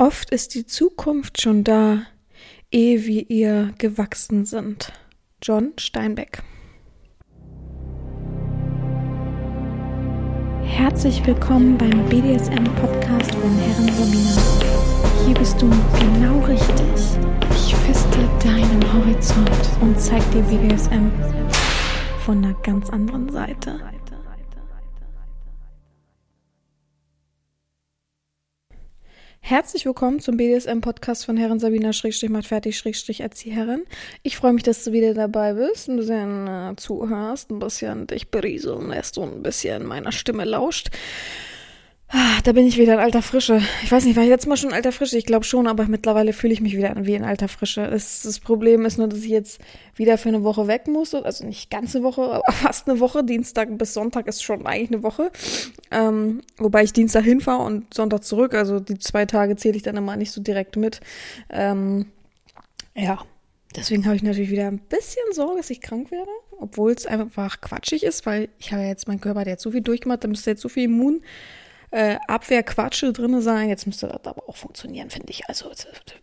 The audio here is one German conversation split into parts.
Oft ist die Zukunft schon da, ehe wir ihr gewachsen sind. John Steinbeck. Herzlich willkommen beim BDSM-Podcast von Herren Romina. Hier bist du genau richtig. Ich feste deinen Horizont und zeig dir BDSM von einer ganz anderen Seite. Herzlich willkommen zum BDSM-Podcast von Herren Sabina Schrägstrich macht fertig Schrägstrich Erzieherin. Ich freue mich, dass du wieder dabei bist, ein bisschen äh, zuhörst, ein bisschen dich berieseln lässt und ein bisschen meiner Stimme lauscht. Ah, da bin ich wieder in alter Frische. Ich weiß nicht, war ich letztes Mal schon in alter Frische? Ich glaube schon, aber mittlerweile fühle ich mich wieder wie in alter Frische. Das, das, Problem ist nur, dass ich jetzt wieder für eine Woche weg muss. Also nicht ganze Woche, aber fast eine Woche. Dienstag bis Sonntag ist schon eigentlich eine Woche. Ähm, wobei ich Dienstag hinfahre und Sonntag zurück. Also die zwei Tage zähle ich dann immer nicht so direkt mit. Ähm, ja, deswegen habe ich natürlich wieder ein bisschen Sorge, dass ich krank werde. Obwohl es einfach quatschig ist, weil ich habe ja jetzt, mein Körper hat jetzt so viel durchgemacht, da müsste jetzt so viel Immun äh, Abwehrquatsche drin sein. Jetzt müsste das aber auch funktionieren, finde ich. Also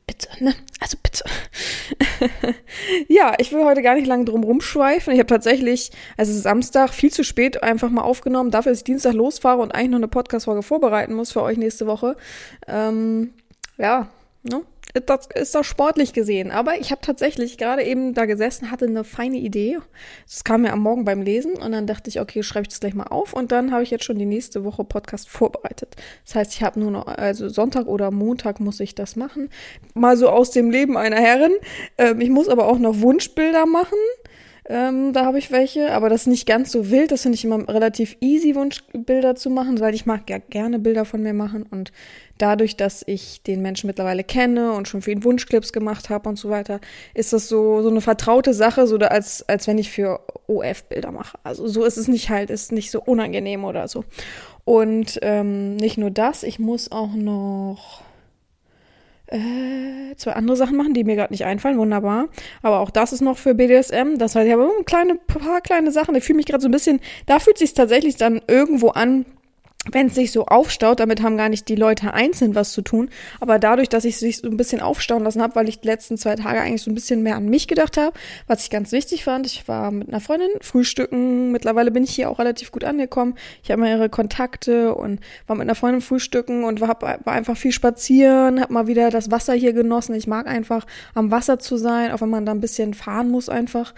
bitte, ne? Also bitte. ja, ich will heute gar nicht lange drum rumschweifen. Ich habe tatsächlich, also es ist Samstag, viel zu spät einfach mal aufgenommen, dafür, dass ich Dienstag losfahre und eigentlich noch eine Podcast-Folge vorbereiten muss für euch nächste Woche. Ähm, ja, ne? Das ist doch sportlich gesehen. Aber ich habe tatsächlich gerade eben da gesessen, hatte eine feine Idee. Das kam mir am Morgen beim Lesen und dann dachte ich, okay, schreibe ich das gleich mal auf und dann habe ich jetzt schon die nächste Woche Podcast vorbereitet. Das heißt, ich habe nur noch, also Sonntag oder Montag muss ich das machen. Mal so aus dem Leben einer Herrin. Ähm, ich muss aber auch noch Wunschbilder machen. Ähm, da habe ich welche, aber das ist nicht ganz so wild. Das finde ich immer relativ easy, Wunschbilder zu machen, weil ich mag ja gerne Bilder von mir machen und dadurch, dass ich den Menschen mittlerweile kenne und schon für ihn Wunschclips gemacht habe und so weiter, ist das so so eine vertraute Sache, so da als als wenn ich für OF Bilder mache. Also so ist es nicht halt, ist nicht so unangenehm oder so. Und ähm, nicht nur das, ich muss auch noch äh, zwei andere Sachen machen, die mir gerade nicht einfallen. Wunderbar. Aber auch das ist noch für BDSM. Das heißt, ich habe ein kleine, paar kleine Sachen. Ich fühle mich gerade so ein bisschen, da fühlt sich tatsächlich dann irgendwo an, wenn es sich so aufstaut, damit haben gar nicht die Leute einzeln was zu tun, aber dadurch, dass ich sich so ein bisschen aufstauen lassen habe, weil ich die letzten zwei Tage eigentlich so ein bisschen mehr an mich gedacht habe, was ich ganz wichtig fand, ich war mit einer Freundin frühstücken, mittlerweile bin ich hier auch relativ gut angekommen, ich habe mehrere Kontakte und war mit einer Freundin frühstücken und war, war einfach viel spazieren, habe mal wieder das Wasser hier genossen, ich mag einfach am Wasser zu sein, auch wenn man da ein bisschen fahren muss einfach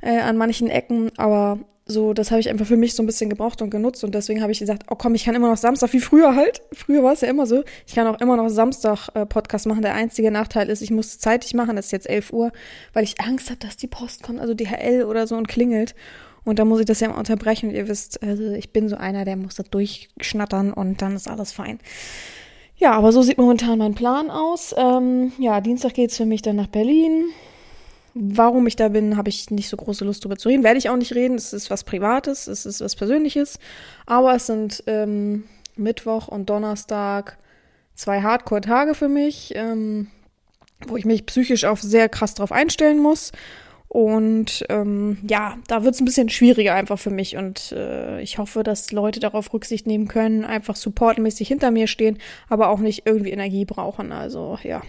äh, an manchen Ecken, aber so, das habe ich einfach für mich so ein bisschen gebraucht und genutzt und deswegen habe ich gesagt, oh komm, ich kann immer noch Samstag, wie früher halt. Früher war es ja immer so. Ich kann auch immer noch Samstag äh, Podcast machen. Der einzige Nachteil ist, ich muss zeitig machen, das ist jetzt 11 Uhr, weil ich Angst habe, dass die Post kommt, also DHL oder so und klingelt. Und dann muss ich das ja immer unterbrechen. Und ihr wisst, also ich bin so einer, der muss da durchschnattern und dann ist alles fein. Ja, aber so sieht momentan mein Plan aus. Ähm, ja, Dienstag geht's für mich dann nach Berlin. Warum ich da bin, habe ich nicht so große Lust drüber zu reden. Werde ich auch nicht reden. Es ist was Privates, es ist was Persönliches. Aber es sind ähm, Mittwoch und Donnerstag zwei Hardcore-Tage für mich, ähm, wo ich mich psychisch auch sehr krass drauf einstellen muss. Und ähm, ja, da wird es ein bisschen schwieriger einfach für mich. Und äh, ich hoffe, dass Leute darauf Rücksicht nehmen können, einfach supportmäßig hinter mir stehen, aber auch nicht irgendwie Energie brauchen. Also ja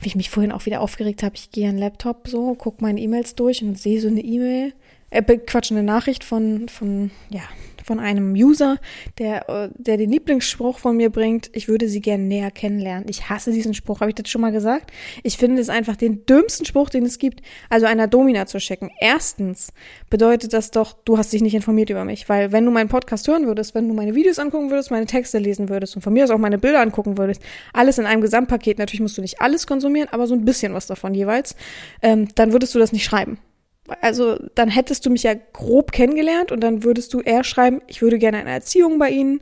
wie ich mich vorhin auch wieder aufgeregt habe, ich gehe an den Laptop so, gucke meine E-Mails durch und sehe so eine E-Mail, äh, Quatsch, eine Nachricht von, von, ja, von einem User, der, äh, der den Lieblingsspruch von mir bringt, ich würde sie gerne näher kennenlernen. Ich hasse diesen Spruch, habe ich das schon mal gesagt? Ich finde es einfach den dümmsten Spruch, den es gibt, also einer Domina zu schicken. Erstens bedeutet das doch, du hast dich nicht informiert über mich, weil wenn du meinen Podcast hören würdest, wenn du meine Videos angucken würdest, meine Texte lesen würdest und von mir aus auch meine Bilder angucken würdest, alles in einem Gesamtpaket, natürlich musst du nicht alles konsumieren, aber so ein bisschen was davon jeweils, ähm, dann würdest du das nicht schreiben also dann hättest du mich ja grob kennengelernt und dann würdest du eher schreiben, ich würde gerne eine Erziehung bei Ihnen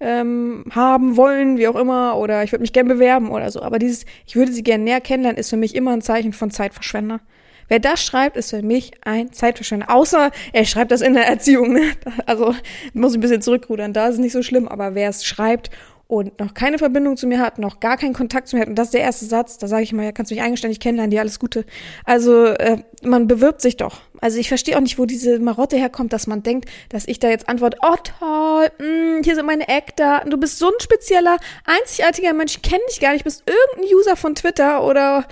ähm, haben wollen, wie auch immer, oder ich würde mich gerne bewerben oder so. Aber dieses, ich würde Sie gerne näher kennenlernen, ist für mich immer ein Zeichen von Zeitverschwender. Wer das schreibt, ist für mich ein Zeitverschwender. Außer er schreibt das in der Erziehung. Ne? Also muss ich ein bisschen zurückrudern, da ist es nicht so schlimm. Aber wer es schreibt, und noch keine Verbindung zu mir hat, noch gar keinen Kontakt zu mir hat, und das ist der erste Satz, da sage ich mal, ja, kannst du mich eigenständig kennenlernen, dir alles Gute. Also äh, man bewirbt sich doch. Also ich verstehe auch nicht, wo diese Marotte herkommt, dass man denkt, dass ich da jetzt antworte, oh toll, mh, mm, hier sind meine Eckdaten, du bist so ein spezieller, einzigartiger Mensch, ich kenne dich gar nicht, bist irgendein User von Twitter oder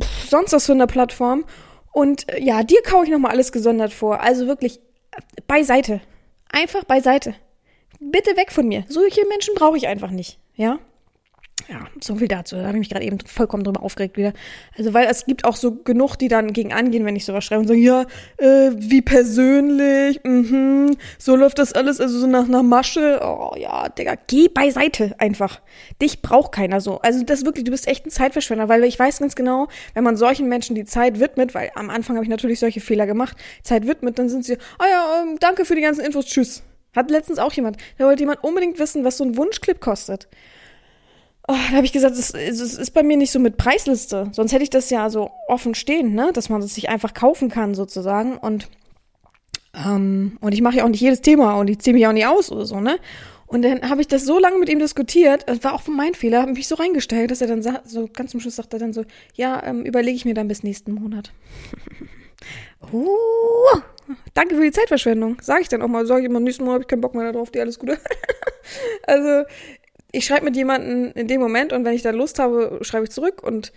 pff, sonst was für eine Plattform. Und äh, ja, dir kaue ich nochmal alles gesondert vor. Also wirklich äh, beiseite. Einfach beiseite bitte weg von mir. Solche Menschen brauche ich einfach nicht, ja? Ja, so viel dazu. Da habe ich mich gerade eben vollkommen drüber aufgeregt wieder. Also, weil es gibt auch so genug, die dann gegen angehen, wenn ich sowas schreibe und sagen, ja, äh, wie persönlich, mhm, so läuft das alles, also so nach, nach Masche. Oh ja, Digga, geh beiseite einfach. Dich braucht keiner so. Also, das wirklich, du bist echt ein Zeitverschwender, weil ich weiß ganz genau, wenn man solchen Menschen die Zeit widmet, weil am Anfang habe ich natürlich solche Fehler gemacht, Zeit widmet, dann sind sie, oh ja, ähm, danke für die ganzen Infos, tschüss. Hat letztens auch jemand. Da wollte jemand unbedingt wissen, was so ein Wunschclip kostet. Oh, da habe ich gesagt, es, ist bei mir nicht so mit Preisliste. Sonst hätte ich das ja so offen stehen, ne? Dass man es sich einfach kaufen kann, sozusagen. Und, ähm, und ich mache ja auch nicht jedes Thema und ich ziehe mich auch nicht aus oder so, ne? Und dann habe ich das so lange mit ihm diskutiert, das war auch mein Fehler, habe mich so reingestellt, dass er dann so ganz zum Schluss sagt er dann so, ja, ähm, überlege ich mir dann bis nächsten Monat. uh, danke für die Zeitverschwendung. Sage ich dann auch mal. Sage ich immer, nächsten Mal habe ich keinen Bock mehr darauf, dir alles Gute. also, ich schreibe mit jemandem in dem Moment und wenn ich dann Lust habe, schreibe ich zurück und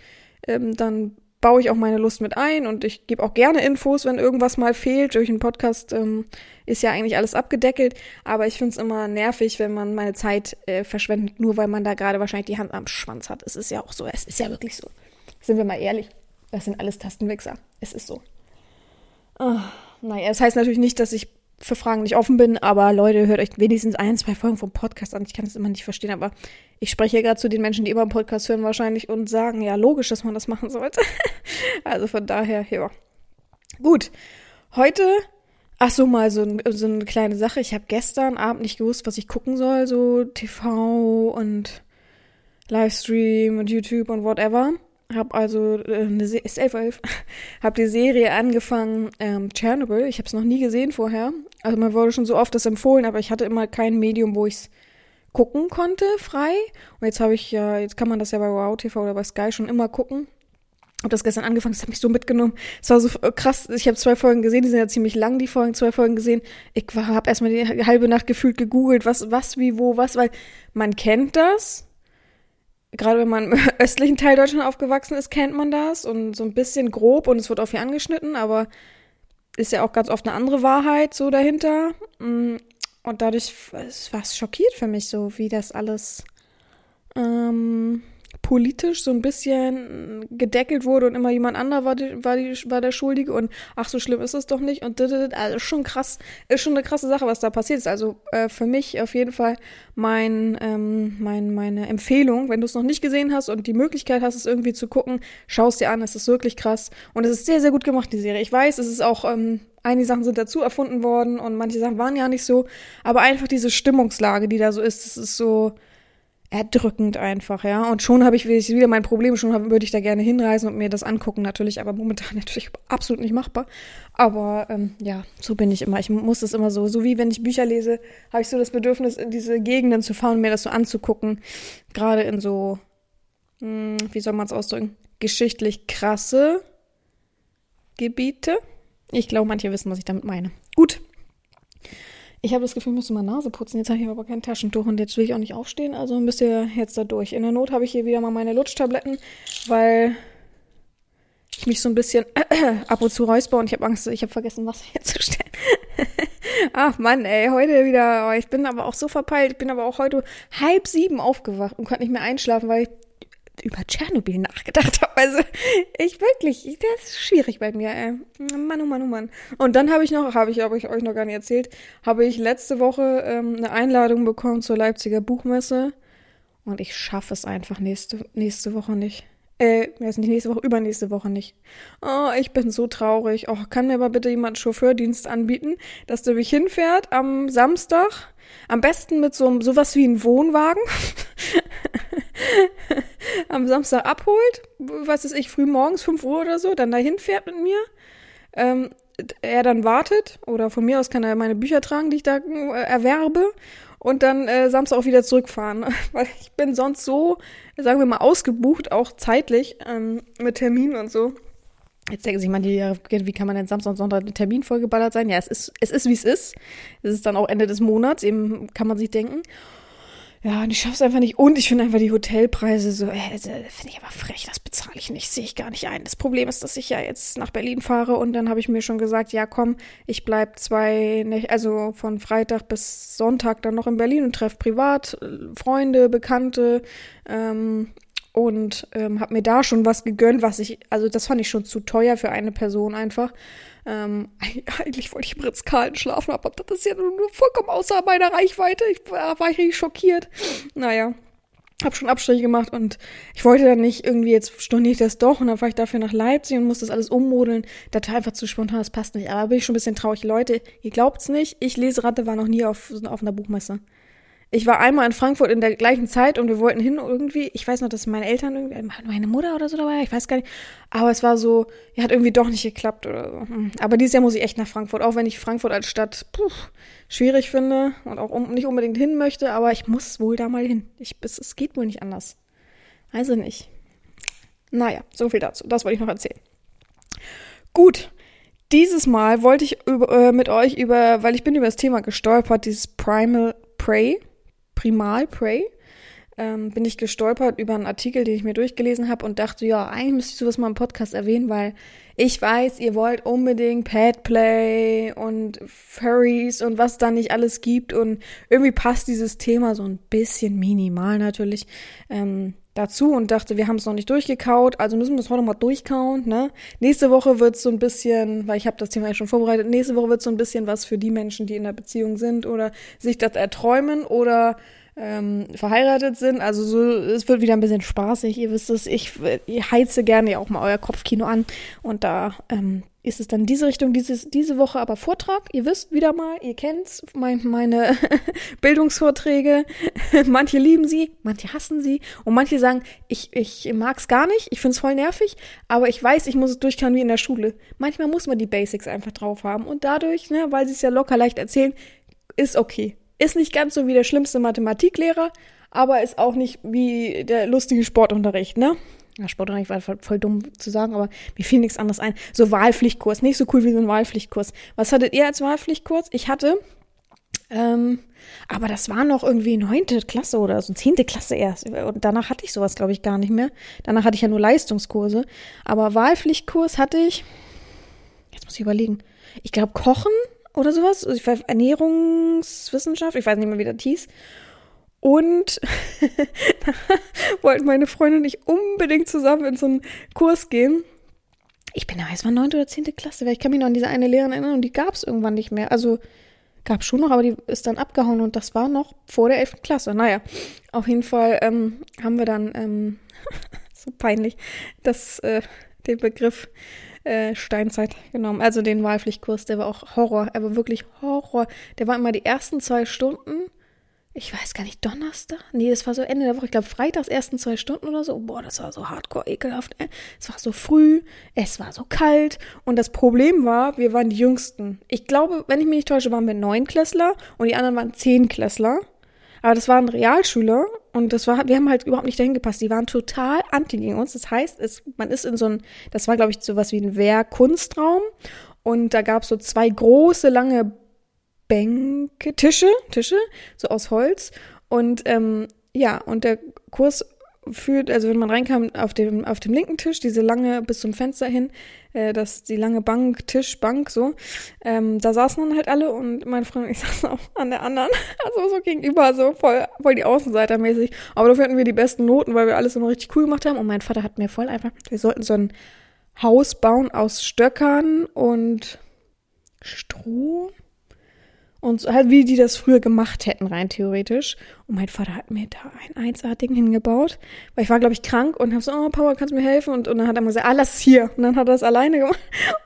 ähm, dann baue ich auch meine Lust mit ein und ich gebe auch gerne Infos, wenn irgendwas mal fehlt. Durch einen Podcast ähm, ist ja eigentlich alles abgedeckelt, aber ich finde es immer nervig, wenn man meine Zeit äh, verschwendet, nur weil man da gerade wahrscheinlich die Hand am Schwanz hat. Es ist ja auch so, es ist ja wirklich so. Sind wir mal ehrlich, das sind alles Tastenwichser. Es ist so. Oh. Naja, das heißt natürlich nicht, dass ich für Fragen nicht offen bin, aber Leute, hört euch wenigstens ein, zwei Folgen vom Podcast an. Ich kann das immer nicht verstehen, aber ich spreche gerade zu den Menschen, die immer einen Podcast hören wahrscheinlich und sagen, ja, logisch, dass man das machen sollte. also von daher, ja. Gut. Heute, ach so, mal so, so eine kleine Sache. Ich habe gestern Abend nicht gewusst, was ich gucken soll, so TV und Livestream und YouTube und whatever. Hab also äh, eine Se ist 11, 11. hab die Serie angefangen, ähm, Chernobyl. Ich habe es noch nie gesehen vorher. Also man wurde schon so oft das empfohlen, aber ich hatte immer kein Medium, wo ich es gucken konnte, frei. Und jetzt habe ich ja, jetzt kann man das ja bei Wow TV oder bei Sky schon immer gucken. Hab das gestern angefangen, das hat mich so mitgenommen. Es war so krass, ich habe zwei Folgen gesehen, die sind ja ziemlich lang, die Folgen, zwei Folgen gesehen. Ich habe erstmal die halbe Nacht gefühlt gegoogelt, was, was, wie, wo, was, weil man kennt das, gerade wenn man im östlichen Teil Deutschland aufgewachsen ist, kennt man das und so ein bisschen grob und es wird auch viel angeschnitten, aber ist ja auch ganz oft eine andere Wahrheit so dahinter. Mm, und dadurch war es schockiert für mich so, wie das alles ähm, politisch so ein bisschen gedeckelt wurde und immer jemand anderer war, die, war, die, war der Schuldige und ach, so schlimm ist es doch nicht und also ist schon krass, ist schon eine krasse Sache, was da passiert ist. Also äh, für mich auf jeden Fall mein, ähm, mein, meine Empfehlung, wenn du es noch nicht gesehen hast und die Möglichkeit hast, es irgendwie zu gucken, schau es dir an, es ist wirklich krass und es ist sehr, sehr gut gemacht, die Serie. Ich weiß, es ist auch, ähm, einige Sachen sind dazu erfunden worden und manche Sachen waren ja nicht so, aber einfach diese Stimmungslage, die da so ist, das ist so, erdrückend einfach, ja. Und schon habe ich wieder mein Problem, schon würde ich da gerne hinreisen und mir das angucken natürlich, aber momentan natürlich absolut nicht machbar. Aber ähm, ja, so bin ich immer. Ich muss das immer so, so wie wenn ich Bücher lese, habe ich so das Bedürfnis, in diese Gegenden zu fahren, mir das so anzugucken. Gerade in so, mh, hm, wie soll man es ausdrücken, geschichtlich krasse Gebiete. Ich glaube, manche wissen, was ich damit meine. Gut. Ich habe das Gefühl, ich müsste mal Nase putzen. Jetzt habe ich aber kein Taschentuch und jetzt will ich auch nicht aufstehen. Also müsst ihr jetzt da durch. In der Not habe ich hier wieder mal meine Lutschtabletten, weil ich mich so ein bisschen ab und zu räusper und ich habe Angst, ich habe vergessen, Wasser herzustellen. Ach Mann, ey, heute wieder, oh, ich bin aber auch so verpeilt. Ich bin aber auch heute halb sieben aufgewacht und konnte nicht mehr einschlafen, weil ich über Tschernobyl nachgedacht habe. Also ich wirklich, das ist schwierig bei mir. Ey. Mann, oh Mann, oh Mann. Und dann habe ich noch, habe ich, habe ich euch noch gar nicht erzählt, habe ich letzte Woche ähm, eine Einladung bekommen zur Leipziger Buchmesse und ich schaffe es einfach nächste nächste Woche nicht. Äh, jetzt nicht nächste Woche, übernächste Woche nicht. Oh, ich bin so traurig. Oh, kann mir aber bitte jemand Chauffeurdienst anbieten, dass der mich hinfährt am Samstag? Am besten mit so sowas wie einem Wohnwagen. am Samstag abholt, was ist ich, früh morgens, 5 Uhr oder so, dann dahin fährt mit mir. Ähm, er dann wartet oder von mir aus kann er meine Bücher tragen, die ich da äh, erwerbe und dann äh, Samstag auch wieder zurückfahren. Weil ich bin sonst so, sagen wir mal, ausgebucht, auch zeitlich, ähm, mit Terminen und so. Jetzt denken sich manche, wie kann man denn Samstag und Sonntag einen Termin vollgeballert sein? Ja, es ist, es ist, wie es ist. Es ist dann auch Ende des Monats, eben kann man sich denken. Ja, und ich schaff's einfach nicht. Und ich finde einfach die Hotelpreise so, äh, finde ich aber frech, das bezahle ich nicht, sehe ich gar nicht ein. Das Problem ist, dass ich ja jetzt nach Berlin fahre und dann habe ich mir schon gesagt, ja komm, ich bleib zwei, also von Freitag bis Sonntag dann noch in Berlin und treffe privat äh, Freunde, Bekannte, ähm, und ähm, habe mir da schon was gegönnt, was ich, also das fand ich schon zu teuer für eine Person einfach. Ähm, eigentlich wollte ich im Ritz-Carlton schlafen, aber das ist ja nur vollkommen außer meiner Reichweite. Ich war, war richtig schockiert. Naja, hab schon Abstriche gemacht und ich wollte dann nicht irgendwie, jetzt storniere ich das doch und dann fahre ich dafür nach Leipzig und muss das alles ummodeln. Das war einfach zu spontan, das passt nicht. Aber bin ich schon ein bisschen traurig. Leute, ihr glaubt's nicht, ich lese Ratte war noch nie auf, auf einer Buchmesse. Ich war einmal in Frankfurt in der gleichen Zeit und wir wollten hin irgendwie. Ich weiß noch, dass meine Eltern irgendwie, meine Mutter oder so dabei, ich weiß gar nicht. Aber es war so, ja, hat irgendwie doch nicht geklappt oder so. Hm. Aber dieses Jahr muss ich echt nach Frankfurt, auch wenn ich Frankfurt als Stadt puh, schwierig finde und auch um, nicht unbedingt hin möchte, aber ich muss wohl da mal hin. Ich, es, es geht wohl nicht anders. Also nicht. Naja, so viel dazu. Das wollte ich noch erzählen. Gut. Dieses Mal wollte ich über, äh, mit euch über, weil ich bin über das Thema gestolpert, dieses Primal Prey Primal Prey, ähm, bin ich gestolpert über einen Artikel, den ich mir durchgelesen habe und dachte, ja, eigentlich müsste ich sowas mal im Podcast erwähnen, weil ich weiß, ihr wollt unbedingt Petplay und Furries und was da nicht alles gibt und irgendwie passt dieses Thema so ein bisschen minimal natürlich. Ähm, dazu und dachte, wir haben es noch nicht durchgekaut, also müssen wir es heute mal durchkauen. Ne? Nächste Woche wird es so ein bisschen, weil ich habe das Thema ja schon vorbereitet, nächste Woche wird es so ein bisschen was für die Menschen, die in der Beziehung sind oder sich das erträumen oder ähm, verheiratet sind. Also so, es wird wieder ein bisschen spaßig. Ihr wisst es, ich, ich heize gerne ja auch mal euer Kopfkino an und da ähm, ist es dann diese Richtung, dieses, diese Woche aber Vortrag. Ihr wisst wieder mal, ihr kennt's, mein, meine Bildungsvorträge. manche lieben sie, manche hassen sie und manche sagen, ich, ich mag's gar nicht, ich find's voll nervig, aber ich weiß, ich muss es durchkauen wie in der Schule. Manchmal muss man die Basics einfach drauf haben und dadurch, ne, weil sie es ja locker leicht erzählen, ist okay. Ist nicht ganz so wie der schlimmste Mathematiklehrer, aber ist auch nicht wie der lustige Sportunterricht, ne? Ja, Sportunterricht war voll dumm zu sagen, aber mir fiel nichts anderes ein. So Wahlpflichtkurs, nicht so cool wie so ein Wahlpflichtkurs. Was hattet ihr als Wahlpflichtkurs? Ich hatte, ähm, aber das war noch irgendwie neunte Klasse oder so zehnte Klasse erst. Und danach hatte ich sowas, glaube ich, gar nicht mehr. Danach hatte ich ja nur Leistungskurse. Aber Wahlpflichtkurs hatte ich, jetzt muss ich überlegen, ich glaube Kochen oder sowas. Ernährungswissenschaft, ich weiß nicht mehr, wie das hieß. Und da wollten meine Freunde und ich unbedingt zusammen in so einen Kurs gehen. Ich bin da, es war neunte oder zehnte Klasse, weil ich kann mich noch an diese eine Lehrerin erinnern und die gab es irgendwann nicht mehr. Also gab schon noch, aber die ist dann abgehauen und das war noch vor der elften Klasse. Naja, auf jeden Fall ähm, haben wir dann, ähm, so peinlich, das, äh, den Begriff äh, Steinzeit genommen. Also den Wahlpflichtkurs, der war auch Horror. Er war wirklich Horror. Der war immer die ersten zwei Stunden ich weiß gar nicht, Donnerstag? Nee, das war so Ende der Woche. Ich glaube, freitags ersten zwei Stunden oder so. Boah, das war so hardcore ekelhaft. Ey. Es war so früh, es war so kalt. Und das Problem war, wir waren die Jüngsten. Ich glaube, wenn ich mich nicht täusche, waren wir Neunklässler und die anderen waren Zehnklässler. Aber das waren Realschüler und das war, wir haben halt überhaupt nicht dahin gepasst. Die waren total anti gegen uns. Das heißt, es, man ist in so ein, das war, glaube ich, sowas wie ein Wehrkunstraum. Und da gab es so zwei große, lange Bänke, Tische, Tische, so aus Holz. Und ähm, ja, und der Kurs führt, also wenn man reinkam, auf dem, auf dem linken Tisch, diese lange bis zum Fenster hin, äh, das, die lange Bank, Tisch, Bank, so, ähm, da saßen dann halt alle und meine Freundin und ich saßen auch an der anderen, also so gegenüber, so voll, voll die Außenseiter mäßig. Aber dafür hatten wir die besten Noten, weil wir alles immer richtig cool gemacht haben. Und mein Vater hat mir voll einfach, wir sollten so ein Haus bauen aus Stöckern und Stroh und halt, wie die das früher gemacht hätten, rein theoretisch. Und mein Vater hat mir da ein 1A-Ding hingebaut, weil ich war, glaube ich, krank und habe so, oh, Papa, kannst du mir helfen? Und, und dann hat er mir gesagt, ah, lass hier. Und dann hat er das alleine gemacht.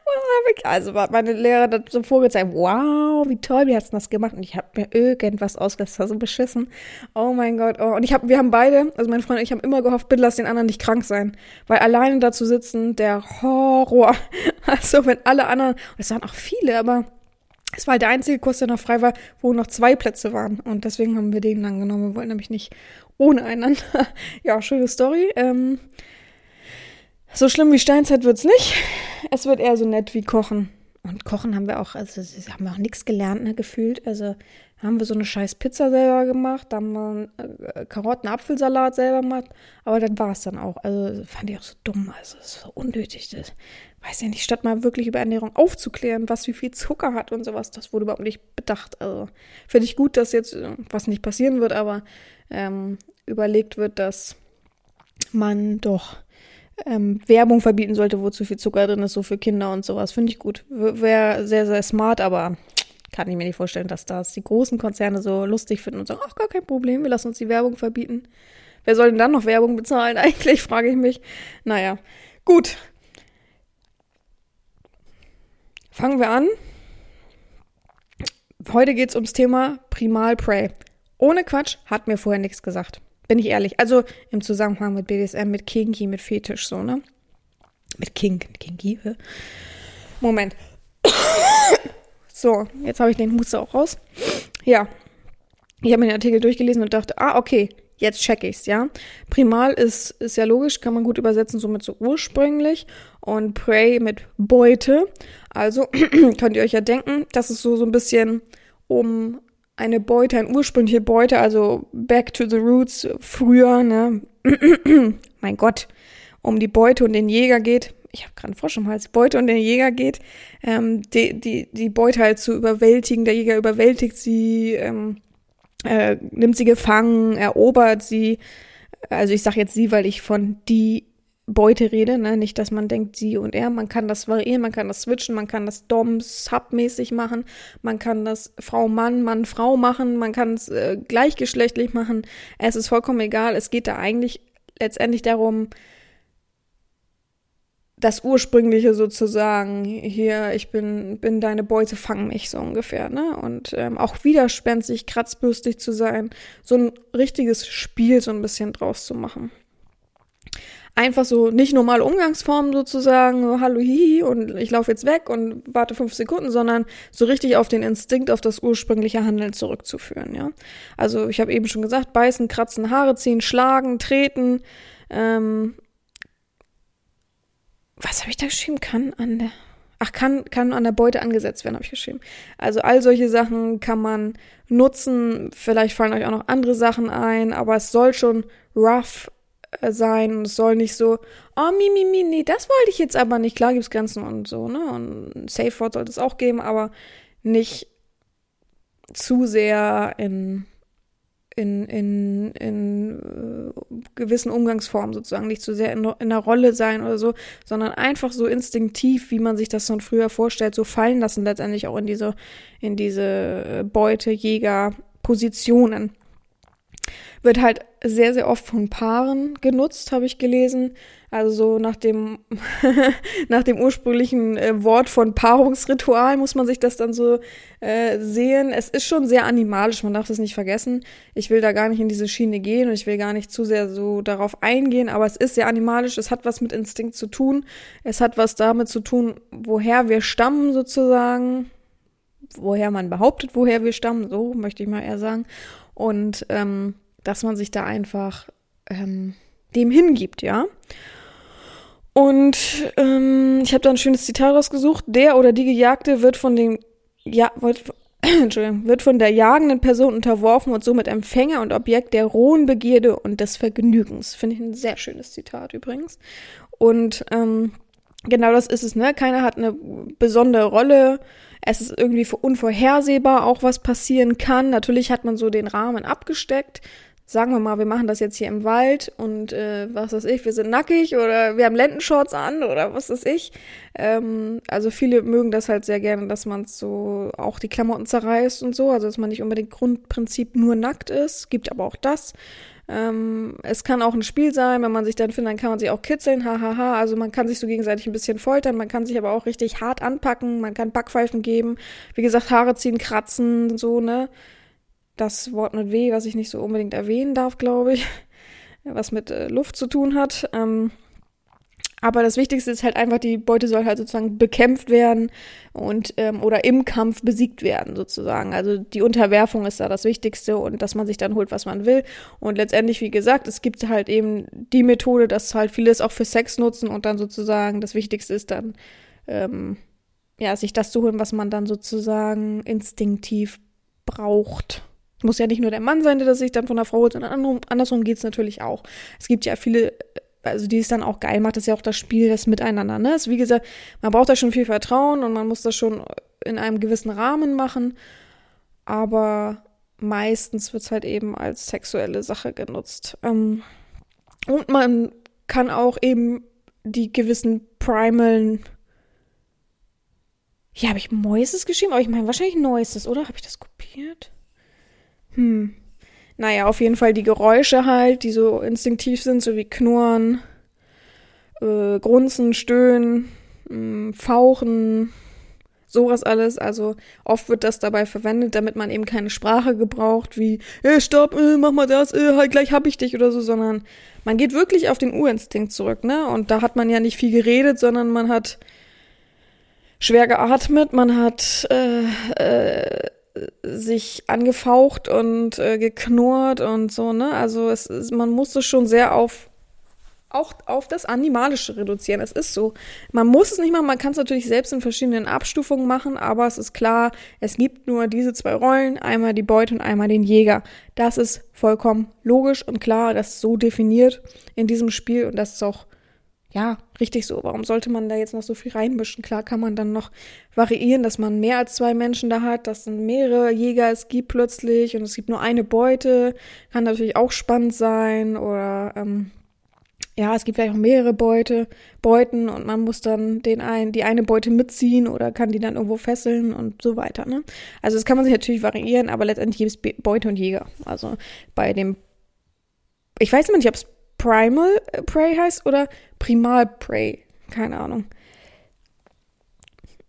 also hat meine Lehrer das so vorgezeigt, wow, wie toll, wie hast du das gemacht? Und ich habe mir irgendwas ausgedacht, das war so beschissen. Oh mein Gott, oh. Und ich habe, wir haben beide, also mein Freund und ich haben immer gehofft, bitte lass den anderen nicht krank sein. Weil alleine da zu sitzen, der Horror. Also wenn alle anderen, es waren auch viele, aber Es war halt der einzige Kurs, der noch frei war, wo noch zwei Plätze waren. Und deswegen haben wir den dann genommen. Wir wollten nämlich nicht ohne einander. ja, schöne Story. Ähm, so schlimm wie Steinzeit wird's nicht. Es wird eher so nett wie Kochen. Und Kochen haben wir auch, also haben wir auch nichts gelernt, ne, gefühlt. Also haben wir so eine scheiß Pizza selber gemacht, haben wir äh, Karotten-Apfelsalat selber gemacht, aber dann war es dann auch. Also fand ich auch so dumm, also es so unnötig. Das, weiß ja nicht, statt mal wirklich über Ernährung aufzuklären, was wie viel Zucker hat und sowas, das wurde überhaupt nicht bedacht. Also finde ich gut, dass jetzt, äh, was nicht passieren wird, aber ähm, überlegt wird, dass man doch ähm, Werbung verbieten sollte, wo zu viel Zucker drin ist, so für Kinder und sowas. Finde ich gut. Wäre sehr, sehr smart, aber kann ich mir nicht vorstellen, dass das die großen Konzerne so lustig finden und sagen, ach, gar kein Problem, wir lassen uns die Werbung verbieten. Wer soll denn dann noch Werbung bezahlen eigentlich, frage ich mich. Naja, gut. Fangen wir an. Heute geht es ums Thema Primal Prey. Ohne Quatsch, hat mir vorher nichts gesagt. Bin ich ehrlich. Also im Zusammenhang mit BDSM, mit Kinky, mit Fetisch, so, ne? Mit Kink, Kinky. Hä? Moment. so, jetzt habe ich den Huster auch raus. Ja. Ich habe mir den Artikel durchgelesen und dachte, ah, okay, jetzt check ich's, ja. Primal ist, ist ja logisch, kann man gut übersetzen, somit so ursprünglich. Und Prey mit Beute. Also könnt ihr euch ja denken, dass es so, so ein bisschen um eine Beute, eine ursprüngliche Beute, also back to the roots, früher, ne? mein Gott, um die Beute und den Jäger geht. Ich habe gerade einen Frosch im Hals. Beute und den Jäger geht, ähm, die, die, die Beute halt zu überwältigen. Der Jäger überwältigt sie, ähm, äh, nimmt sie gefangen, erobert sie. Also ich sage jetzt sie, weil ich von die Beute rede, ne? Nicht, dass man denkt, sie und er. Man kann das variieren, man kann das switchen, man kann das Dom-Sub-mäßig machen, man kann das Frau-Mann, Mann-Frau machen, man kann es äh, gleichgeschlechtlich machen. Es ist vollkommen egal. Es geht da eigentlich letztendlich darum, das Ursprüngliche sozusagen, hier, ich bin, bin deine Beute, fang mich so ungefähr, ne? Und ähm, auch widerspenstig, kratzbürstig zu sein, so ein richtiges Spiel so ein bisschen draus zu machen einfach so nicht normale Umgangsformen sozusagen, so hallo hihi und ich laufe jetzt weg und warte fünf Sekunden, sondern so richtig auf den Instinkt, auf das ursprüngliche Handeln zurückzuführen, ja. Also ich habe eben schon gesagt, beißen, kratzen, Haare ziehen, schlagen, treten, ähm, was habe ich da geschrieben? Kann an der Ach, kann, kann an der Beute angesetzt werden, habe ich geschrieben. Also all solche Sachen kann man nutzen. Vielleicht fallen euch auch noch andere Sachen ein, aber es soll schon rough äh, sein und es soll nicht so, oh, mi, mi, mi, nee, das wollte ich jetzt aber nicht. Klar gibt's Grenzen und so, ne? Und Safe Word sollte es auch geben, aber nicht zu sehr in, in, in, in äh, gewissen Umgangsformen sozusagen, nicht zu sehr in, in der Rolle sein oder so, sondern einfach so instinktiv, wie man sich das schon früher vorstellt, so fallen lassen letztendlich auch in diese, in diese äh, Beute, Jäger, Positionen wird halt sehr, sehr oft von Paaren genutzt, habe ich gelesen. Also so nach dem, nach dem ursprünglichen äh, Wort von Paarungsritual muss man sich das dann so äh, sehen. Es ist schon sehr animalisch, man darf das nicht vergessen. Ich will da gar nicht in diese Schiene gehen und ich will gar nicht zu sehr so darauf eingehen, aber es ist sehr animalisch, es hat was mit Instinkt zu tun. Es hat was damit zu tun, woher wir stammen sozusagen. Woher man behauptet, woher wir stammen, so möchte ich mal eher sagen. Und ähm, dass man sich da einfach ähm, dem hingibt, ja. Und ähm, ich habe da ein schönes Zitat rausgesucht. Der oder die Gejagte wird von den ja, wird, Entschuldigung, wird von der jagenden Person unterworfen und somit Empfänger und Objekt der rohen Begierde und des Vergnügens. Finde ich ein sehr schönes Zitat übrigens. Und ähm, genau das ist es, ne? Keiner hat eine besondere Rolle. Es ist irgendwie unvorhersehbar, auch was passieren kann. Natürlich hat man so den Rahmen abgesteckt sagen wir mal, wir machen das jetzt hier im Wald und äh, was weiß ich, wir sind nackig oder wir haben Lendenshorts an oder was weiß ich. Ähm, also viele mögen das halt sehr gerne, dass man so auch die Klamotten zerreißt und so, also dass man nicht unbedingt Grundprinzip nur nackt ist, gibt aber auch das. Ähm, es kann auch ein Spiel sein, wenn man sich dann findet, dann kann man sich auch kitzeln, hahaha. Also man kann sich so gegenseitig ein bisschen foltern, man kann sich aber auch richtig hart anpacken, man kann Backpfeifen geben, wie gesagt, Haare ziehen, kratzen, so, ne das Wort mit W, was ich nicht so unbedingt erwähnen darf, glaube ich, was mit äh, Luft zu tun hat. Ähm, Aber das Wichtigste ist halt einfach, die Beute soll halt sozusagen bekämpft werden und ähm, oder im Kampf besiegt werden, sozusagen. Also die Unterwerfung ist da das Wichtigste und dass man sich dann holt, was man will. Und letztendlich, wie gesagt, es gibt halt eben die Methode, dass halt viele es auch für Sex nutzen und dann sozusagen das Wichtigste ist dann, ähm, ja, sich das zu holen, was man dann sozusagen instinktiv braucht. Muss ja nicht nur der Mann sein, der das sich dann von der Frau holt, sondern andersrum geht es natürlich auch. Es gibt ja viele also die es dann auch geil macht, ist ja auch das Spiel, das Miteinander, ne? Also wie gesagt, man braucht da schon viel Vertrauen und man muss das schon in einem gewissen Rahmen machen, aber meistens wird es halt eben als sexuelle Sache genutzt. Ähm, und man kann auch eben die gewissen primalen ja, habe ich Moises geschrieben? Aber ich meine wahrscheinlich Neuestes, oder? Habe ich das kopiert? Hm. Naja, auf jeden Fall die Geräusche halt, die so instinktiv sind, so wie Knurren, äh, Grunzen, Stöhnen, äh, Fauchen, sowas alles. Also oft wird das dabei verwendet, damit man eben keine Sprache gebraucht, wie, hey, stopp, äh, mach mal das, äh, halt, gleich hab ich dich oder so, sondern man geht wirklich auf den Urinstinkt zurück, ne? Und da hat man ja nicht viel geredet, sondern man hat schwer geatmet, man hat äh, äh, sich angefaucht und äh, geknurrt und so, ne? Also es ist, man musste schon sehr auf auch auf das Animalische reduzieren. Es ist so. Man muss es nicht machen, man kann es natürlich selbst in verschiedenen Abstufungen machen, aber es ist klar, es gibt nur diese zwei Rollen, einmal die Beute und einmal den Jäger. Das ist vollkommen logisch und klar, das ist so definiert in diesem Spiel und das ist auch ja, richtig so. Warum sollte man da jetzt noch so viel reinmischen? Klar kann man dann noch variieren, dass man mehr als zwei Menschen da hat, dass es mehrere Jäger es gibt plötzlich und es gibt nur eine Beute. Kann natürlich auch spannend sein oder ähm, ja, es gibt vielleicht auch mehrere Beute, Beuten und man muss dann den einen, die eine Beute mitziehen oder kann die dann irgendwo fesseln und so weiter. Ne? Also das kann man sich natürlich variieren, aber letztendlich gibt es Beute und Jäger. Also bei dem, ich weiß immer nicht, ob es Primal Prey heißt oder Primal Prey. Keine Ahnung.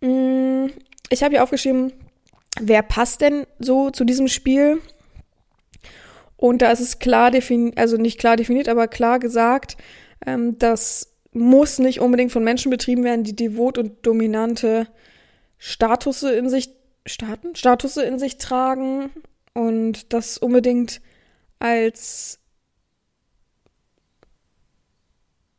Mm, ich habe hier aufgeschrieben, wer passt denn so zu diesem Spiel? Und da ist es klar definiert, also nicht klar definiert, aber klar gesagt, ähm, das muss nicht unbedingt von Menschen betrieben werden, die devot und dominante Statusse in sich, Staaten? Statusse in sich tragen und das unbedingt als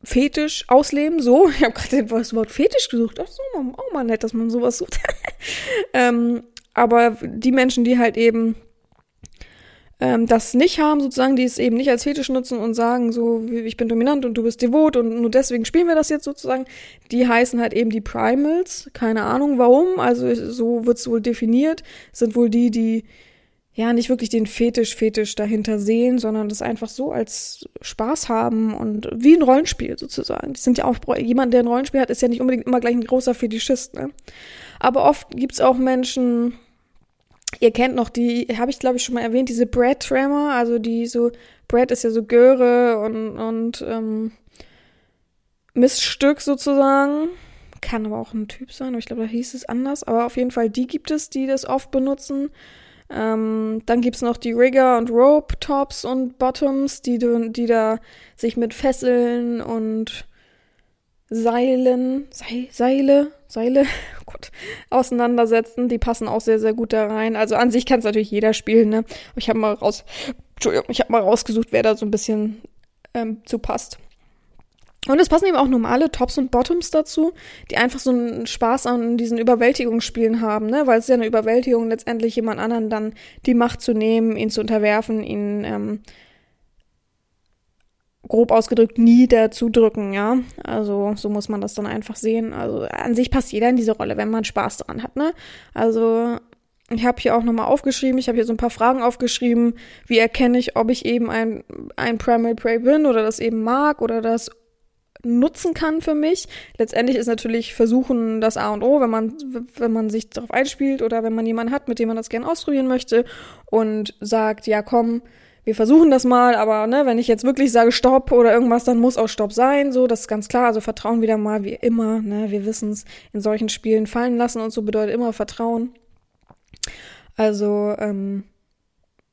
Fetisch ausleben, so. Ich habe gerade das Wort Fetisch gesucht. Ach so, auch mal nett, dass man sowas sucht. ähm, aber die Menschen, die halt eben ähm, das nicht haben, sozusagen, die es eben nicht als Fetisch nutzen und sagen, so, ich bin dominant und du bist devot und nur deswegen spielen wir das jetzt sozusagen, die heißen halt eben die Primals. Keine Ahnung warum, also so wird es wohl definiert, sind wohl die, die ja nicht wirklich den Fetisch-Fetisch dahinter sehen, sondern das einfach so als Spaß haben und wie ein Rollenspiel sozusagen. Die sind ja auch, jemand, der ein Rollenspiel hat, ist ja nicht unbedingt immer gleich ein großer Fetischist, ne? Aber oft gibt's auch Menschen, ihr kennt noch die, habe ich glaube ich schon mal erwähnt, diese Brad Tremor, also die so, Brad ist ja so Göre und, und ähm, Miststück sozusagen. Kann aber auch ein Typ sein, aber ich glaube, da hieß es anders. Aber auf jeden Fall, die gibt es, die das oft benutzen. Ähm, dann gibt's noch die Rigger und Rope Tops und Bottoms, die, die da sich mit Fesseln und Seilen, Seil, Seile, Seile, oh Gott, auseinandersetzen. Die passen auch sehr, sehr gut da rein. Also an sich kann es natürlich jeder spielen, ne? Ich habe mal raus, Entschuldigung, ich habe mal rausgesucht, wer da so ein bisschen ähm, zu passt. Und es passen eben auch normale Tops und Bottoms dazu, die einfach so einen Spaß an diesen Überwältigungsspielen haben, ne? Weil es ist ja eine Überwältigung, letztendlich jemand anderen dann die Macht zu nehmen, ihn zu unterwerfen, ihn ähm, grob ausgedrückt niederzudrücken, ja. Also so muss man das dann einfach sehen. Also an sich passt jeder in diese Rolle, wenn man Spaß daran hat, ne? Also ich habe hier auch nochmal aufgeschrieben, ich habe hier so ein paar Fragen aufgeschrieben, wie erkenne ich, ob ich eben ein, ein Primal Prey bin oder das eben mag oder das nutzen kann für mich. Letztendlich ist natürlich versuchen das A und O, wenn man, wenn man sich darauf einspielt oder wenn man jemanden hat, mit dem man das gerne ausprobieren möchte und sagt, ja komm, wir versuchen das mal, aber ne, wenn ich jetzt wirklich sage Stopp oder irgendwas, dann muss auch Stopp sein, so, das ist ganz klar. Also Vertrauen wieder mal wie immer, ne, wir wissen es, in solchen Spielen fallen lassen und so bedeutet immer Vertrauen. Also, ähm,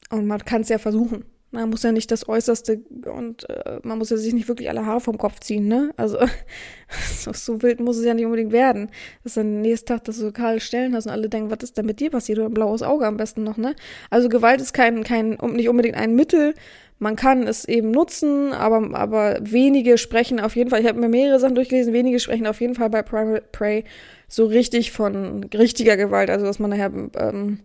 und man kann es ja versuchen. Man muss ja nicht das Äußerste und äh, man muss ja sich nicht wirklich alle Haare vom Kopf ziehen, ne? Also so, so wild muss es ja nicht unbedingt werden. Dass dann nächsten Tag das so kahl stellen hast und alle denken, was ist denn mit dir passiert? Oder ein blaues Auge am besten noch, ne? Also Gewalt ist kein, kein, nicht unbedingt ein Mittel. Man kann es eben nutzen, aber, aber wenige sprechen auf jeden Fall, ich habe mir mehrere Sachen durchgelesen, wenige sprechen auf jeden Fall bei Primal Prey so richtig von richtiger Gewalt, also dass man nachher ähm,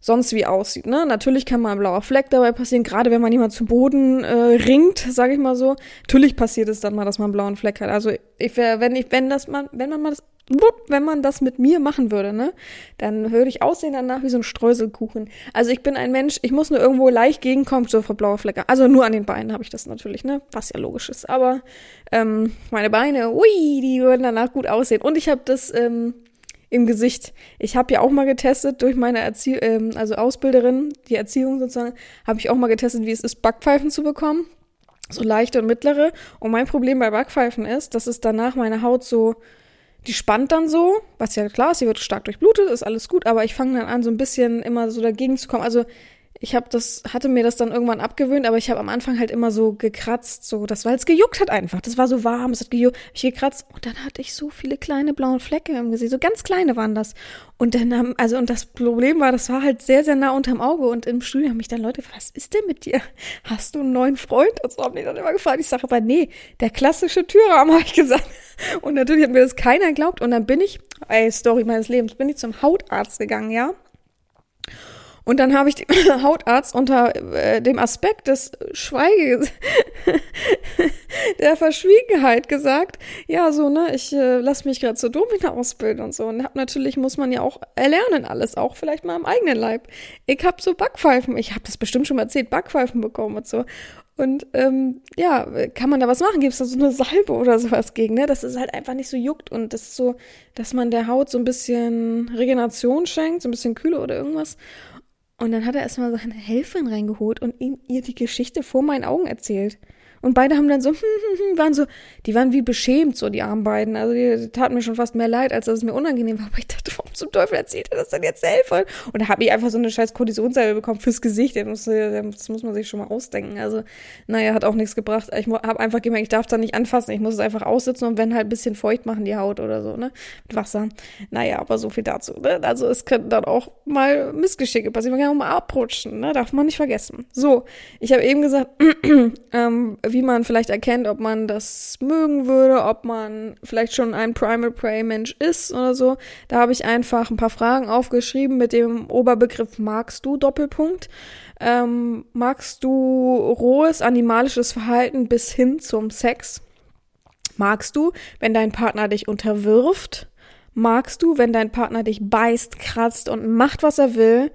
sonst wie aussieht. Ne? Natürlich kann mal ein blauer Fleck dabei passieren, gerade wenn man jemand zu Boden äh, ringt, sage ich mal so. Natürlich passiert es dann mal, dass man einen blauen Fleck hat. Also ich wär, wenn ich, wenn das man, wenn man mal das, wenn man das mit mir machen würde, ne, dann würde ich aussehen danach wie so ein Streuselkuchen. Also ich bin ein Mensch, ich muss nur irgendwo leicht gegenkommen, so vor blaue Flecke. Also nur an den Beinen habe ich das natürlich, ne, was ja logisch ist. Aber ähm, meine Beine, ui, die würden danach gut aussehen. Und ich habe das ähm, im Gesicht. Ich habe ja auch mal getestet durch meine Erzie ähm, also Ausbilderin, die Erziehung sozusagen, habe ich auch mal getestet, wie es ist, Backpfeifen zu bekommen. So leichte und mittlere. Und mein Problem bei Backpfeifen ist, dass es danach meine Haut so, die spannt dann so, was ja klar ist, sie wird stark durchblutet, ist alles gut, aber ich fange dann an, so ein bisschen immer so dagegen zu kommen. Also ich habe das, hatte mir das dann irgendwann abgewöhnt, aber ich habe am Anfang halt immer so gekratzt, so, das, weil es gejuckt hat einfach. Das war so warm, es hat gejuckt, hab ich gekratzt und dann hatte ich so viele kleine blaue Flecke im Gesicht, so ganz kleine waren das. Und dann haben, also, und das Problem war, das war halt sehr, sehr nah unterm Auge und im Studio haben mich dann Leute, was ist denn mit dir? Hast du einen neuen Freund? Und so haben die dann immer gefragt. Ich sage aber, nee, der klassische Türrahmen, habe ich gesagt. Und natürlich hat mir das keiner geglaubt und dann bin ich, ey, Story meines Lebens, bin ich zum Hautarzt gegangen, ja. Und dann habe ich dem Hautarzt unter äh, dem Aspekt des Schweiges, der Verschwiegenheit gesagt, ja, so, ne, ich äh, lasse mich gerade zur Domina ausbilden und so. Und hab natürlich muss man ja auch erlernen alles, auch vielleicht mal im eigenen Leib. Ich habe so Backpfeifen, ich habe das bestimmt schon mal erzählt, Backpfeifen bekommen und so. Und ähm, ja, kann man da was machen? Gibt es da so eine Salbe oder sowas gegen, ne? Dass es halt einfach nicht so juckt und das ist so, dass man der Haut so ein bisschen Regeneration schenkt, so ein bisschen Kühle oder irgendwas. Und dann hat er erstmal seine Helferin reingeholt und ihm, ihr die Geschichte vor meinen Augen erzählt. Und beide haben dann so, waren so, die waren wie beschämt, so die armen beiden. Also die taten mir schon fast mehr leid, als dass es mir unangenehm war. Aber ich dachte, warum zum Teufel erzählt er das denn jetzt selber? Und da habe ich einfach so eine scheiß Kortisonssalbe bekommen fürs Gesicht. Das muss, das muss man sich schon mal ausdenken. Also, naja, hat auch nichts gebracht. Ich habe einfach gemerkt, ich darf da nicht anfassen. Ich muss es einfach aussitzen und wenn halt ein bisschen feucht machen die Haut oder so, ne? Mit Wasser. Naja, aber so viel dazu, ne? Also es könnten dann auch mal Missgeschicke passieren. Man kann auch mal abrutschen, ne? Darf man nicht vergessen. So, ich habe eben gesagt, ähm, wie man vielleicht erkennt, ob man das mögen würde, ob man vielleicht schon ein Primal Prey Mensch ist oder so. Da habe ich einfach ein paar Fragen aufgeschrieben mit dem Oberbegriff magst du Doppelpunkt. Ähm, magst du rohes animalisches Verhalten bis hin zum Sex? Magst du, wenn dein Partner dich unterwirft? Magst du, wenn dein Partner dich beißt, kratzt und macht, was er will?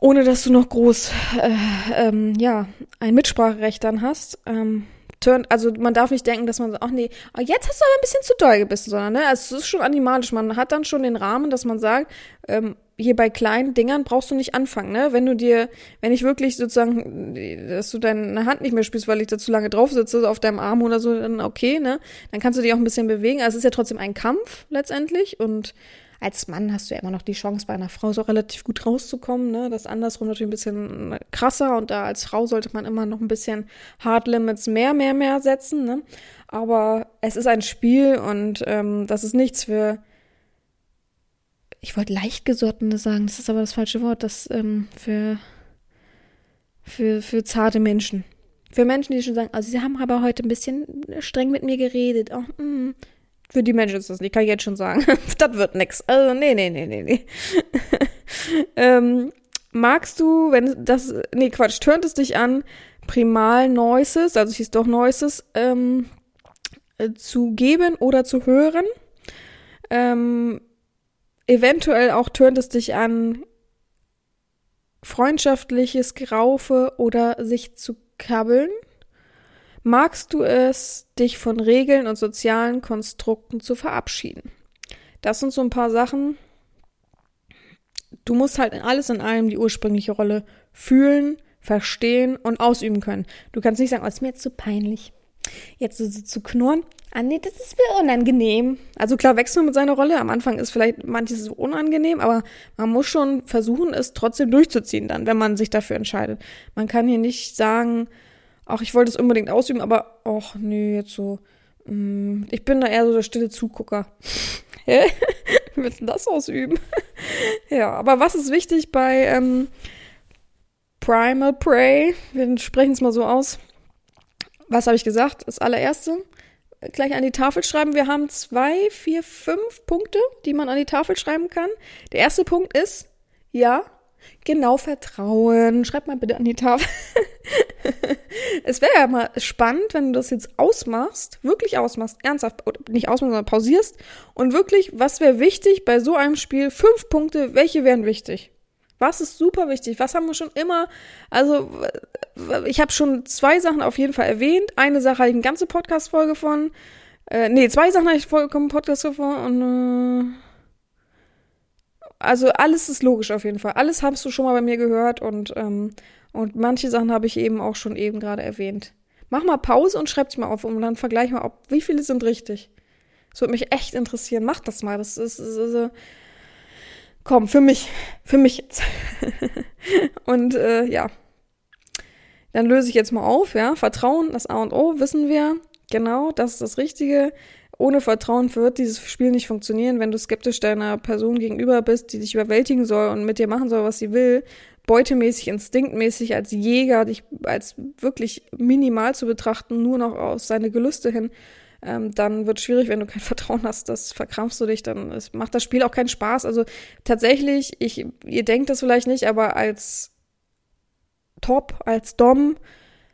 Ohne dass du noch groß äh, ähm, ja ein Mitspracherecht dann hast. Ähm, turn, also man darf nicht denken, dass man so, ach nee, oh, jetzt hast du aber ein bisschen zu doll gebissen, sondern ne, also es ist schon animalisch. Man hat dann schon den Rahmen, dass man sagt, ähm, hier bei kleinen Dingern brauchst du nicht anfangen, ne? Wenn du dir, wenn ich wirklich sozusagen, dass du deine Hand nicht mehr spürst, weil ich da zu lange drauf sitze, auf deinem Arm oder so, dann okay, ne? Dann kannst du dich auch ein bisschen bewegen. Also es ist ja trotzdem ein Kampf letztendlich und als Mann hast du ja immer noch die Chance, bei einer Frau so relativ gut rauszukommen. Ne? Das andersrum natürlich ein bisschen krasser und da als Frau sollte man immer noch ein bisschen Hard Limits mehr, mehr, mehr setzen. Ne? Aber es ist ein Spiel und ähm, das ist nichts für. Ich wollte leichtgesottene sagen, das ist aber das falsche Wort. Das ähm, für, für, für zarte Menschen. Für Menschen, die schon sagen, also sie haben aber heute ein bisschen streng mit mir geredet. Oh, mm, für die Menschen ist das nicht, kann ich jetzt schon sagen. das wird nix. Also, nee, nee, nee, nee, nee. ähm, magst du, wenn das, nee, Quatsch, tönt es dich an, Primal Noises, also hieß doch Noises, ähm, äh, zu geben oder zu hören? Ähm, eventuell auch tönt es dich an, freundschaftliches Geraufe oder sich zu kabbeln? Magst du es, dich von Regeln und sozialen Konstrukten zu verabschieden. Das sind so ein paar Sachen. Du musst halt in alles in allem die ursprüngliche Rolle fühlen, verstehen und ausüben können. Du kannst nicht sagen, oh, ist mir jetzt zu peinlich. jetzt so, so zu knurren. Ah, nee, das ist mir unangenehm. Also klar wächst man mit seiner Rolle. Am Anfang ist vielleicht manches so unangenehm, aber man muss schon versuchen, es trotzdem durchzuziehen dann, wenn man sich dafür entscheidet. Man kann hier nicht sagen, ach, ich wollte es unbedingt ausüben, aber, ach, nee, jetzt so, mh, mm, ich bin da eher so der stille Zugucker. Hä? Wie willst du das ausüben? ja, aber was ist wichtig bei ähm, Primal Prey? Wir sprechen es mal so aus. Was habe ich gesagt? Das allererste, gleich an die Tafel schreiben. Wir haben zwei, vier, fünf Punkte, die man an die Tafel schreiben kann. Der erste Punkt ist, ja, genau Vertrauen. Schreib mal bitte an die Tafel. es wäre ja mal spannend, wenn du das jetzt ausmachst, wirklich ausmachst, ernsthaft, nicht ausmachst, sondern pausierst. Und wirklich, was wäre wichtig bei so einem Spiel? Fünf Punkte, welche wären wichtig? Was ist super wichtig? Was haben wir schon immer? Also, ich habe schon zwei Sachen auf jeden Fall erwähnt. Eine Sache hatte ich eine ganze Podcast-Folge von. Äh, nee, zwei Sachen hatte ich vollkommen Podcast von und äh, also alles ist logisch auf jeden Fall. Alles hast du schon mal bei mir gehört und, ähm, und manche Sachen habe ich eben auch schon eben gerade erwähnt. Mach mal Pause und schreib's mal auf und dann vergleich mal, ob, wie viele sind richtig. Das würde mich echt interessieren. Mach das mal. Das ist, ist, ist, ist komm, für mich, für mich jetzt. und äh, ja, dann löse ich jetzt mal auf, ja. Vertrauen, das A und O, wissen wir. Genau, das ist das Richtige. Ohne Vertrauen wird dieses Spiel nicht funktionieren, wenn du skeptisch deiner Person gegenüber bist, die dich überwältigen soll und mit dir machen soll, was sie will, beutemäßig, instinktmäßig als Jäger, dich als wirklich minimal zu betrachten, nur noch aus seine Gelüste hin ähm, dann wird es schwierig, wenn du kein Vertrauen hast, das verkrampfst du dich, dann es macht das Spiel auch keinen Spaß. Also tatsächlich, ich, ihr denkt das vielleicht nicht, aber als Top, als Dom,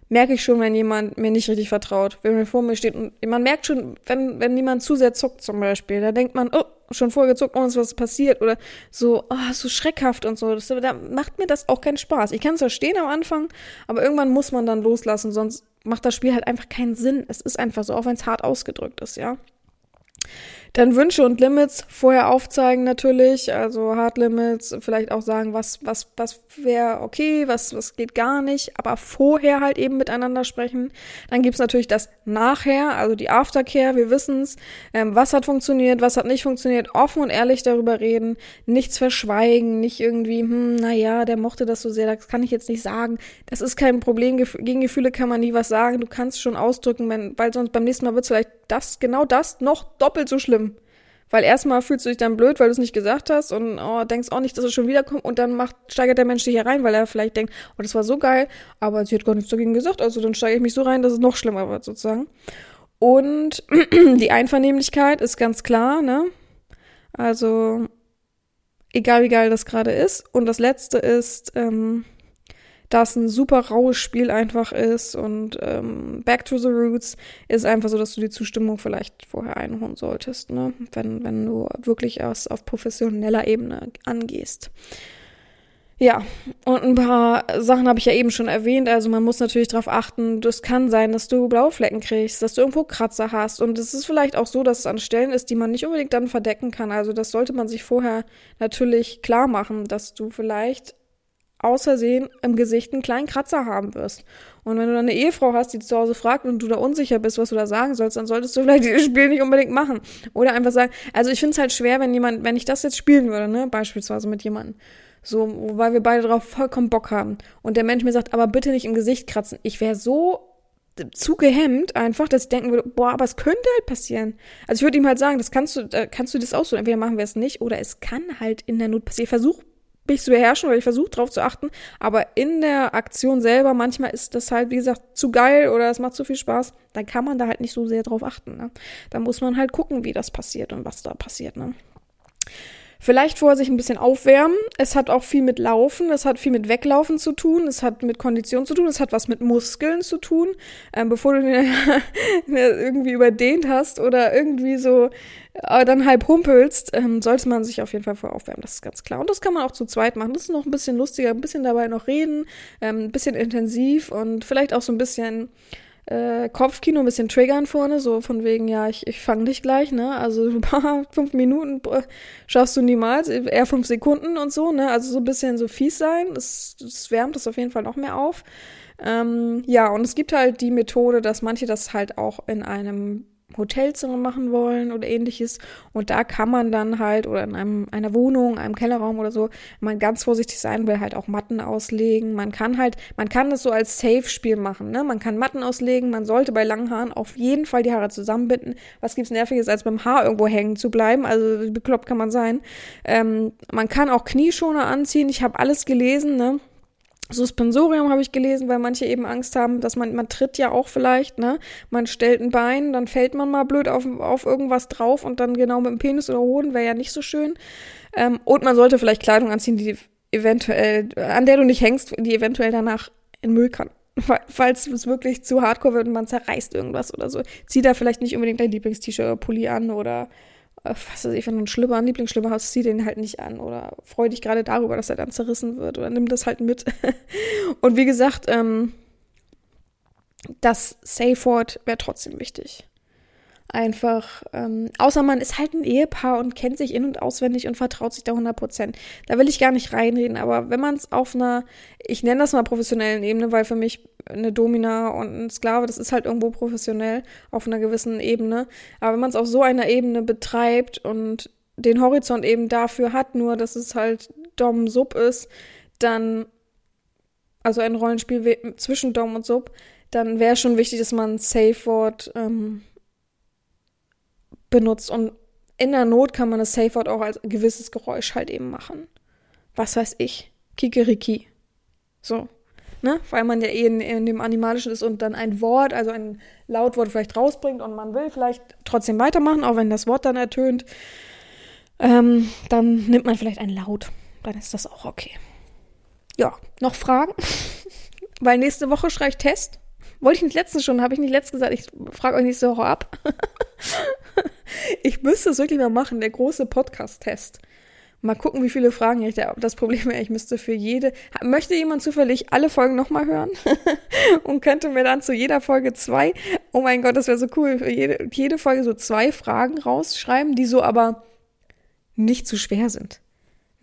merke ich schon, wenn jemand mir nicht richtig vertraut, wenn mir vor mir steht. Und man merkt schon, wenn, wenn jemand zu sehr zuckt zum Beispiel, da denkt man, oh, schon gezuckt, oh, ist was passiert. Oder so, oh, so schreckhaft und so. Das, da macht mir das auch keinen Spaß. Ich kann es verstehen am Anfang, aber irgendwann muss man dann loslassen, sonst macht das Spiel halt einfach keinen Sinn. Es ist einfach so, auch wenn es hart ausgedrückt ist, ja. Dann Wünsche und Limits vorher aufzeigen natürlich, also Hard Limits, vielleicht auch sagen, was, was, was wäre okay, was, was geht gar nicht, aber vorher halt eben miteinander sprechen. Dann gibt's natürlich das Nachher, also die Aftercare, wir wissen's, ähm, was hat funktioniert, was hat nicht funktioniert, offen und ehrlich darüber reden, nichts verschweigen, nicht irgendwie, hm, naja, der mochte das so sehr, das kann ich jetzt nicht sagen. Das ist kein Problem, gegen Gefühle kann man nie was sagen, du kannst schon ausdrücken, wenn, weil sonst beim nächsten Mal wird's vielleicht das, genau das noch doppelt so schlimm. Weil erstmal fühlst du dich dann blöd, weil du es nicht gesagt hast und oh, denkst auch nicht, dass es schon wiederkommt und dann macht, steigert der Mensch dich hier rein, weil er vielleicht denkt, oh, das war so geil, aber sie hat gar nichts dagegen gesagt, also dann steige ich mich so rein, dass es noch schlimmer wird sozusagen. Und die Einvernehmlichkeit ist ganz klar, ne? Also egal wie geil das gerade ist. Und das letzte ist, ähm, das ein super raues Spiel einfach ist und ähm, Back to the Roots ist einfach so, dass du die Zustimmung vielleicht vorher einholen solltest, ne? wenn, wenn du wirklich erst auf professioneller Ebene angehst. Ja, und ein paar Sachen habe ich ja eben schon erwähnt. Also man muss natürlich darauf achten, das kann sein, dass du blaue Flecken kriegst, dass du irgendwo Kratzer hast. Und es ist vielleicht auch so, dass es an Stellen ist, die man nicht unbedingt dann verdecken kann. Also das sollte man sich vorher natürlich klar machen, dass du vielleicht außersehen im Gesicht einen kleinen Kratzer haben wirst. Und wenn du dann eine Ehefrau hast, die zu Hause fragt und du da unsicher bist, was du da sagen sollst, dann solltest du vielleicht dieses Spiel nicht unbedingt machen. Oder einfach sagen, also ich finde es halt schwer, wenn jemand, wenn ich das jetzt spielen würde, ne, beispielsweise mit jemandem, so, weil wir beide drauf vollkommen Bock haben. Und der Mensch mir sagt, aber bitte nicht im Gesicht kratzen. Ich wäre so zu gehemmt einfach, dass ich denken würde, boah, aber es könnte halt passieren. Also ich würde ihm halt sagen, das kannst du, äh, kannst du das auch so, entweder machen wir es nicht oder es kann halt in der Not passieren. Versuch mich zu beherrschen weil ich versuche drauf zu achten. Aber in der Aktion selber, manchmal ist das halt, wie gesagt, zu geil oder es macht zu viel Spaß. Dann kann man da halt nicht so sehr drauf achten. Ne? Da muss man halt gucken, wie das passiert und was da passiert. Ne? Vielleicht vorher sich ein bisschen aufwärmen. Es hat auch viel mit Laufen, es hat viel mit Weglaufen zu tun, es hat mit Kondition zu tun, es hat was mit Muskeln zu tun. Ähm, bevor du den irgendwie überdehnt hast oder irgendwie so äh, dann halb humpelst, ähm, sollte man sich auf jeden Fall vorher aufwärmen, das ist ganz klar. Und das kann man auch zu zweit machen. Das ist noch ein bisschen lustiger, ein bisschen dabei noch reden, ähm, ein bisschen intensiv und vielleicht auch so ein bisschen äh, Kopfkino ein bisschen triggern vorne, so von wegen, ja, ich, ich fange dich gleich, ne? Also fünf Minuten schaffst du niemals, eher fünf Sekunden und so, ne? Also so ein bisschen so fies sein, das, das wärmt das auf jeden Fall noch mehr auf. Ähm, ja, und es gibt halt die Methode, dass manche das halt auch in einem Hotelzimmer machen wollen oder ähnliches. Und da kann man dann halt, oder in einem, einer Wohnung, einem Kellerraum oder so, man ganz vorsichtig sein will, halt auch Matten auslegen. Man kann halt, man kann das so als Safe-Spiel machen, ne? Man kann Matten auslegen, man sollte bei langen Haaren auf jeden Fall die Haare zusammenbinden. Was gibt's Nerviges, als beim Haar irgendwo hängen zu bleiben? Also, bekloppt kann man sein. Ähm, man kann auch Knieschoner anziehen. Ich habe alles gelesen, ne? Suspensorium habe ich gelesen, weil manche eben Angst haben, dass man, man tritt ja auch vielleicht, ne? Man stellt ein Bein, dann fällt man mal blöd auf, auf irgendwas drauf und dann genau mit dem Penis oder Hoden wäre ja nicht so schön. Ähm, und man sollte vielleicht Kleidung anziehen, die eventuell, an der du nicht hängst, die eventuell danach in Müll kann. Falls es wirklich zu hardcore wird und man zerreißt irgendwas oder so. Zieh da vielleicht nicht unbedingt dein Lieblingst-T-Shirt oder Pulli an oder äh, was weiß ich, wenn du einen Schlüpper, einen Lieblingsschlüpper hast, zieh den halt nicht an oder freu dich gerade darüber, dass er dann zerrissen wird oder nimm das halt mit. und wie gesagt, ähm, das Safe Word wäre trotzdem wichtig. Einfach, ähm, außer man ist halt ein Ehepaar und kennt sich in- und auswendig und vertraut sich da 100 Prozent. Da will ich gar nicht reinreden, aber wenn man es auf einer, ich nenne das mal professionellen Ebene, weil für mich eine Domina und ein Sklave, das ist halt irgendwo professionell auf einer gewissen Ebene. Aber wenn man es auf so einer Ebene betreibt und den Horizont eben dafür hat, nur dass es halt Dom-Sub ist, dann, also ein Rollenspiel zwischen Dom und Sub, dann wäre schon wichtig, dass man ein Safe Word ähm, benutzt. Und in der Not kann man das Safe Word auch als gewisses Geräusch halt eben machen. Was weiß ich? Kikeriki. So ne? Weil man ja eh in, in, dem Animalischen ist und dann ein Wort, also ein Lautwort vielleicht rausbringt und man will vielleicht trotzdem weitermachen, auch wenn das Wort dann ertönt, ähm, dann nimmt man vielleicht ein Laut. Dann ist das auch okay. Ja, noch Fragen? Weil nächste Woche schreibe ich Test. Wollte ich nicht letztens schon, habe ich nicht letztens gesagt, ich frage euch nächste Woche ab. ich müsste es wirklich mal machen, der große Podcast-Test. Mal gucken, wie viele Fragen ich da. Das Problem wäre, ich müsste für jede. Möchte jemand zufällig alle Folgen nochmal hören? und könnte mir dann zu jeder Folge zwei. Oh mein Gott, das wäre so cool. Für jede, jede Folge so zwei Fragen rausschreiben, die so aber nicht zu schwer sind.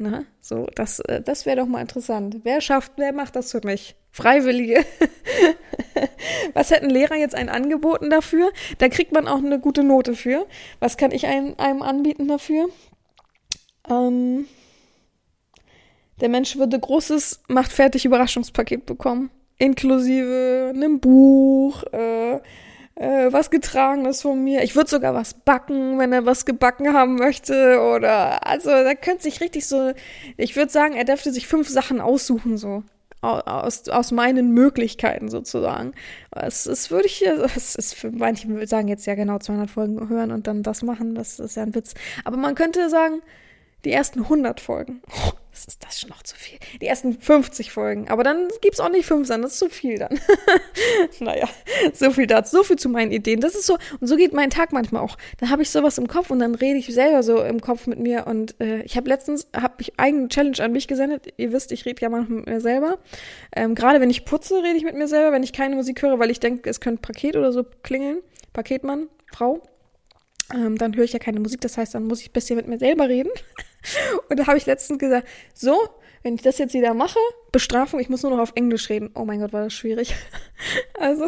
Na, so, das, äh, das wäre doch mal interessant. Wer schafft, wer macht das für mich? Freiwillige. Was hätten Lehrer jetzt ein angeboten dafür? Da kriegt man auch eine gute Note für. Was kann ich einem, einem anbieten dafür? Ähm, der Mensch würde großes macht fertig Überraschungspaket bekommen. Inklusive einem Buch, äh, äh, was getragenes von mir. Ich würde sogar was backen, wenn er was gebacken haben möchte. Oder also da könnte sich richtig so. Ich würde sagen, er dürfte sich fünf Sachen aussuchen, so. Aus, aus meinen Möglichkeiten sozusagen. Es, es würde ich, es ist für manche sagen jetzt ja genau 200 Folgen hören und dann das machen, das ist ja ein Witz. Aber man könnte sagen, die ersten 100 Folgen. Oh, das ist das schon noch zu viel. Die ersten 50 Folgen. Aber dann gibt's auch nicht fünf, sondern das ist zu viel dann. naja, so viel dazu. So viel zu meinen Ideen. Das ist so, und so geht mein Tag manchmal auch. Dann habe ich sowas im Kopf und dann rede ich selber so im Kopf mit mir. Und äh, ich habe letztens, habe ich eigene Challenge an mich gesendet. Ihr wisst, ich rede ja manchmal mit mir selber. Ähm, Gerade wenn ich putze, rede ich mit mir selber, wenn ich keine Musik höre, weil ich denke, es könnte Paket oder so klingeln. Paketmann, Frau. Ähm, dann höre ich ja keine Musik, das heißt, dann muss ich ein bisschen mit mir selber reden. Und da habe ich letztens gesagt, so, wenn ich das jetzt wieder mache, Bestrafung, ich muss nur noch auf Englisch reden. Oh mein Gott, war das schwierig. Also,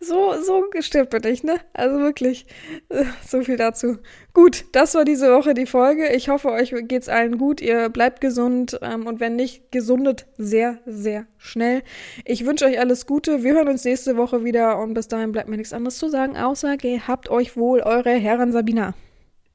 so, so gestimmt bin ich, ne? Also wirklich, äh, so viel dazu. Gut, das war diese Woche die Folge. Ich hoffe, euch geht's allen gut. Ihr bleibt gesund ähm, und wenn nicht, gesundet sehr, sehr schnell. Ich wünsche euch alles Gute. Wir hören uns nächste Woche wieder und bis dahin bleibt mir nichts anderes zu sagen, außer gehabt euch wohl, eure Herren Sabina.